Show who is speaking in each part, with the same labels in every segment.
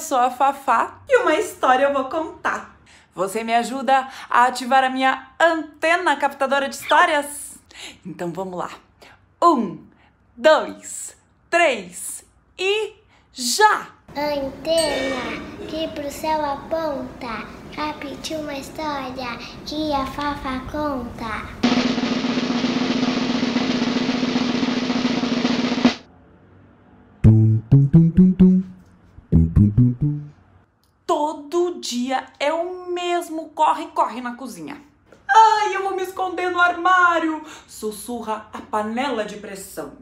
Speaker 1: sou a Fafá
Speaker 2: e uma história eu vou contar.
Speaker 1: Você me ajuda a ativar a minha antena captadora de histórias? Então vamos lá. Um, dois, três e já!
Speaker 3: Antena que pro céu aponta, capte uma história que a Fafa conta.
Speaker 1: Mesmo corre-corre na cozinha. Ai, eu vou me esconder no armário! Sussurra a panela de pressão.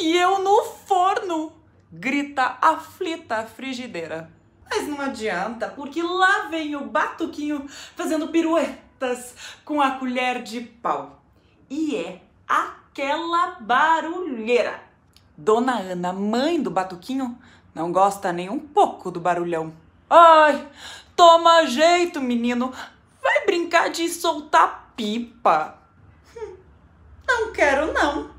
Speaker 1: E eu no forno! Grita aflita a frigideira. Mas não adianta, porque lá vem o batuquinho fazendo piruetas com a colher de pau. E é aquela barulheira. Dona Ana, mãe do batuquinho, não gosta nem um pouco do barulhão. Ai, toma jeito, menino. Vai brincar de soltar pipa. Não quero, não.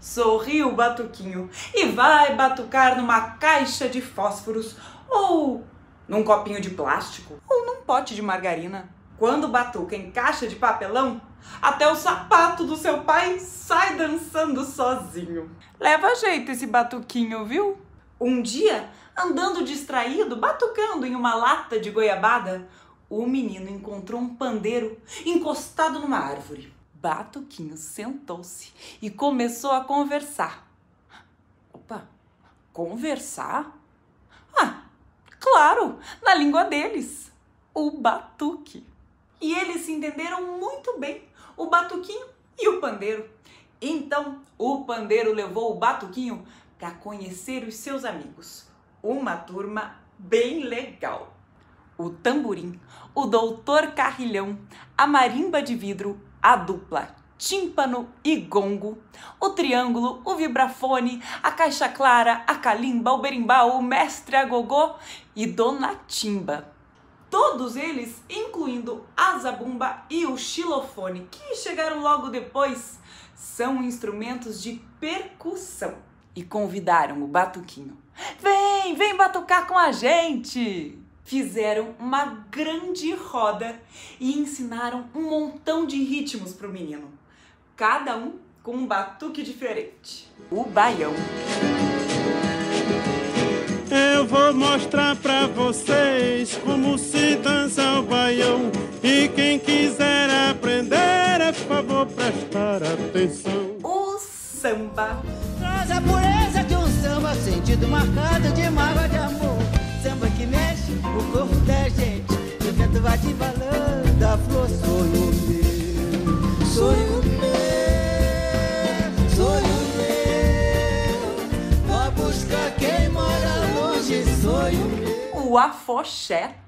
Speaker 1: Sorriu o batuquinho e vai batucar numa caixa de fósforos ou num copinho de plástico ou num pote de margarina. Quando batuca em caixa de papelão, até o sapato do seu pai sai dançando sozinho. Leva jeito esse batuquinho, viu? Um dia, andando distraído, batucando em uma lata de goiabada, o menino encontrou um pandeiro encostado numa árvore. Batuquinho sentou-se e começou a conversar. Opa, conversar? Ah, claro, na língua deles, o batuque. E eles se entenderam muito bem, o batuquinho e o pandeiro. Então, o pandeiro levou o batuquinho para conhecer os seus amigos. Uma turma bem legal. O tamborim, o doutor carrilhão, a marimba de vidro, a dupla tímpano e gongo, o triângulo, o vibrafone, a caixa clara, a calimba, o berimbau, o mestre agogô e Dona Timba. Todos eles, incluindo a zabumba e o xilofone, que chegaram logo depois, são instrumentos de percussão. E convidaram o batuquinho. Vem, vem batucar com a gente! Fizeram uma grande roda e ensinaram um montão de ritmos para o menino, cada um com um batuque diferente. O baião.
Speaker 4: Eu vou mostrar pra vocês como se dança o baião. E quem quiser aprender, é favor prestar atenção.
Speaker 1: O samba.
Speaker 5: Traz a pureza de um samba, sentido marcado de mágoa de amor. Samba que mexe o corpo da gente. O vento vai te balando, a flor sonho meu. Sonho meu, sonho meu. Vai buscar quem mora longe, sonho meu.
Speaker 1: O afoxé.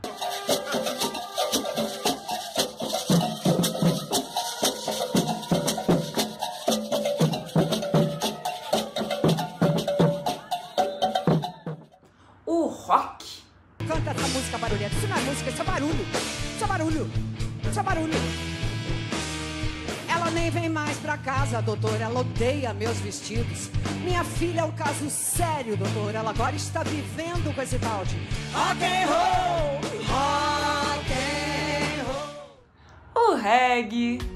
Speaker 5: É música, isso é barulho. Isso é barulho. Isso é barulho. Ela nem vem mais pra casa, doutor. Ela odeia meus vestidos. Minha filha é um caso sério, doutor. Ela agora está vivendo com esse tal de rock and roll. Rock and roll.
Speaker 1: O reggae.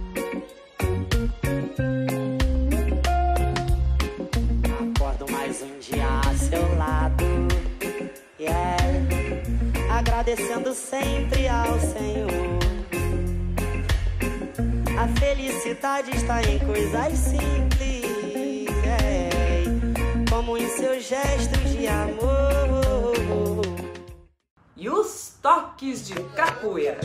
Speaker 6: Agradecendo sempre ao Senhor. A felicidade está em coisas simples. yeah. Como em seus gestos de amor.
Speaker 1: E os toques de capoeira.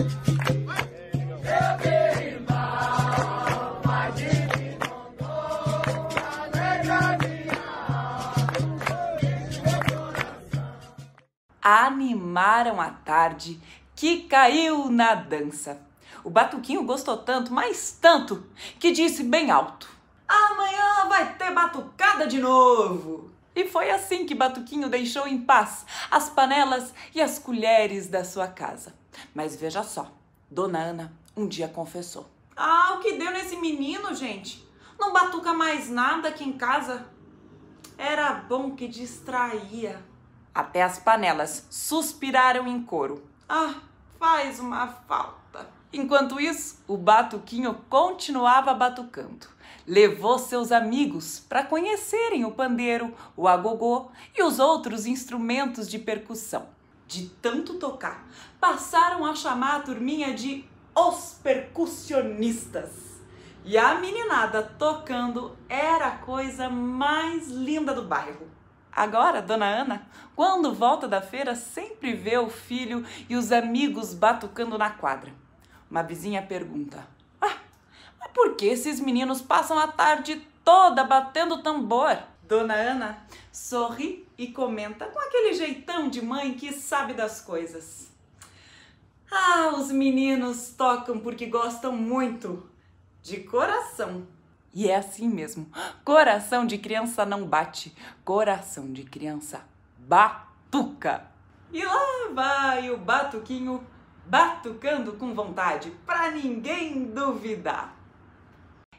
Speaker 1: Animaram a tarde que caiu na dança. O Batuquinho gostou tanto, mas tanto, que disse bem alto: Amanhã vai ter batucada de novo! E foi assim que Batuquinho deixou em paz as panelas e as colheres da sua casa. Mas veja só, Dona Ana um dia confessou: Ah, o que deu nesse menino, gente? Não batuca mais nada aqui em casa. Era bom que distraía. Até as panelas suspiraram em coro. Ah, faz uma falta. Enquanto isso, o batuquinho continuava batucando. Levou seus amigos para conhecerem o pandeiro, o agogô e os outros instrumentos de percussão. De tanto tocar, passaram a chamar a turminha de os percussionistas. E a meninada tocando era a coisa mais linda do bairro. Agora, Dona Ana, quando volta da feira, sempre vê o filho e os amigos batucando na quadra. Uma vizinha pergunta: Ah, mas por que esses meninos passam a tarde toda batendo tambor? Dona Ana sorri e comenta com aquele jeitão de mãe que sabe das coisas. Ah, os meninos tocam porque gostam muito, de coração. E é assim mesmo. Coração de criança não bate, coração de criança batuca. E lá vai o batuquinho batucando com vontade, pra ninguém duvidar.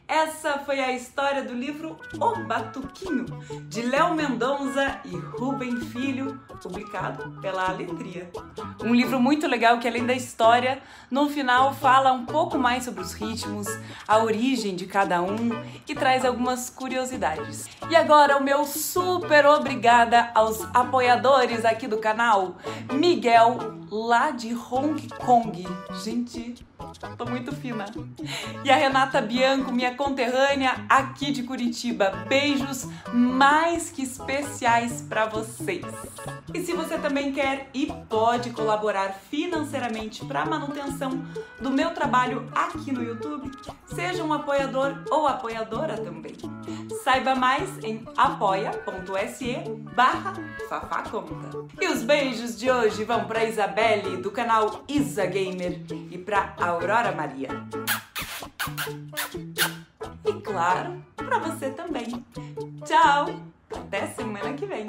Speaker 1: Essa foi a história do livro O Batuquinho, de Léo Mendonça e Rubem Filho, publicado pela Aletria. Um livro muito legal que, além da história, no final fala um pouco mais sobre os ritmos, a origem de cada um e traz algumas curiosidades. E agora, o meu super obrigada aos apoiadores aqui do canal: Miguel, lá de Hong Kong. Gente, tô muito fina. E a Renata Bianco, minha conterrânea aqui de Curitiba. Beijos mais que especiais para vocês. E se você também quer e pode colaborar financeiramente para a manutenção do meu trabalho aqui no YouTube, seja um apoiador ou apoiadora também. Saiba mais em apoia.se barra fafaconta. E os beijos de hoje vão para Isabelle do canal Isa Gamer e para Aurora Maria. E claro, para você também. Tchau! Até semana que vem!